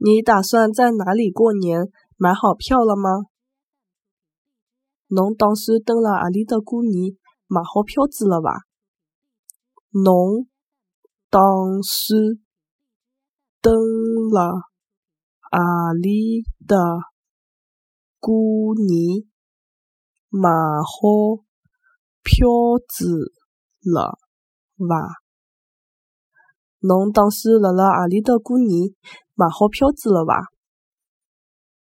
你打算在哪里过年？买好票了吗？侬打算登了阿里搭过年？买好票子了伐？侬打算登了阿里搭过年？买好票子了伐？侬打算辣辣何里搭过年？买好票子了伐？